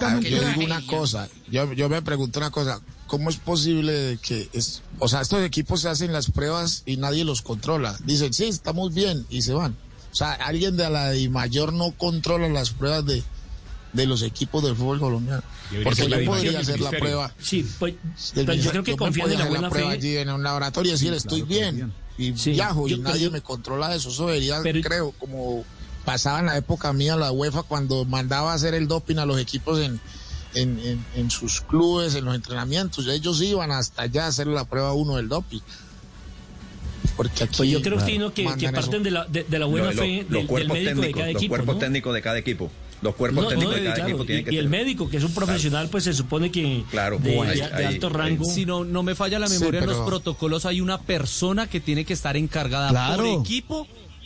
Ah, que yo digo una cosa, yo, yo me pregunto una cosa, ¿cómo es posible que es, o sea, estos equipos se hacen las pruebas y nadie los controla? Dicen, sí, estamos bien y se van. O sea, alguien de la de mayor no controla las pruebas de, de los equipos del fútbol colombiano. Porque yo podría hacer la prueba. Sí, pues, pues yo creo que confían en la hacer buena prueba fe. allí en un laboratorio y decir, estoy bien. Y Sí, viajo y yo- nadie yo- me controla eso. Eso debería, Pero- creo, como pasaba en la época mía la UEFA cuando mandaba a hacer el doping a los equipos en, en, en, en sus clubes, en los entrenamientos. Ellos iban hasta allá a hacer la prueba uno del doping. Porque aquí Pues yo creo, que, que parten de la, de, de la buena Lo- lo- fe los del, del cuerpos médico de técnicos, cada los equipo. cuerpos ¿no? técnicos de cada equipo. Los cuerpos No, técnicos no, de cada claro, equipo tienen y, que y el médico, que es un profesional, pues se supone que Claro, de, alto ahí- rango. Si no, no me falla la Sí, memoria en los protocolos, hay una persona que tiene que estar encargada Claro. por equipo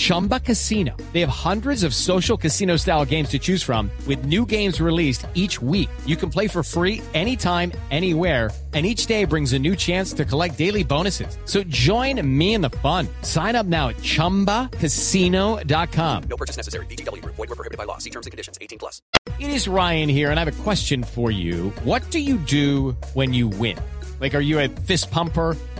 Chumba Casino. They have hundreds of social casino style games to choose from with new games released each week. You can play for free anytime, anywhere. And each day brings a new chance to collect daily bonuses. So join me in the fun. Sign up now at ChumbaCasino.com. No purchase necessary. Group. Void were prohibited by law. See terms and conditions. 18 plus. It is Ryan here, and I have a question for you. What do you do when you win? Like, are you a fist pumper?